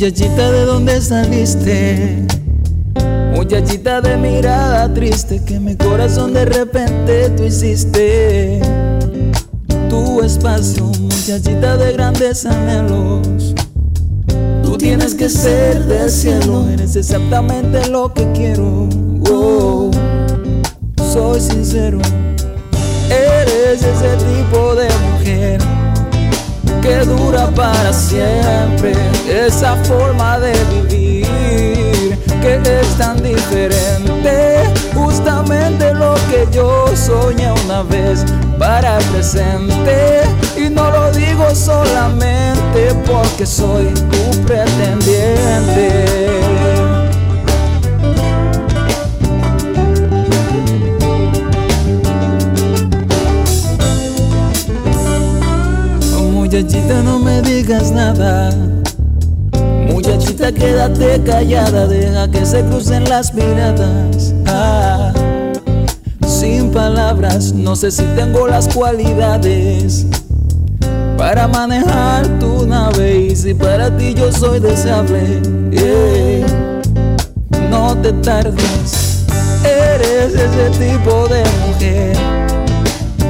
Muchachita, ¿de dónde saliste? Muchachita de mirada triste que mi corazón de repente tú hiciste. Tu espacio, muchachita de grandes anhelos. Tú tienes que ser del cielo, eres exactamente lo que quiero. Oh, soy sincero, para siempre. Esa forma de vivir que es tan diferente. Justamente lo que yo soñé una vez para el presente. Y no lo digo solamente porque soy tu pretendiente. Muchachita, no me digas nada. Muchachita, quédate callada, deja que se crucen las miradas. Ah, sin palabras, no sé si tengo las cualidades para manejar tu nave. Y si para ti yo soy deseable, no te tardes. Eres ese tipo de mujer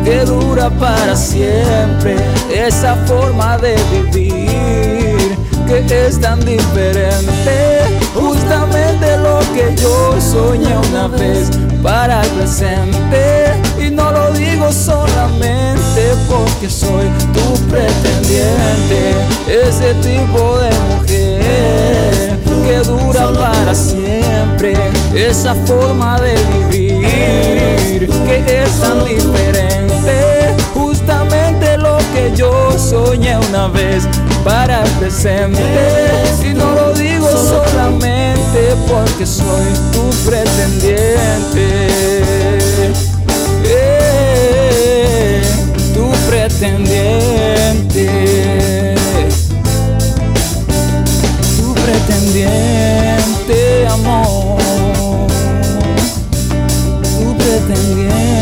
que dura para siempre. Esa forma de vivir que es tan diferente. Justamente lo que yo soñé una vez para el presente. Y no lo digo solamente porque soy tu pretendiente. Ese tipo de mujer que dura para siempre. Esa forma de vivir que es tan diferente. Para el presente. Y no lo digo solamente porque soy tu pretendiente. Eh, tu pretendiente. Tu pretendiente, amor. Tu pretendiente.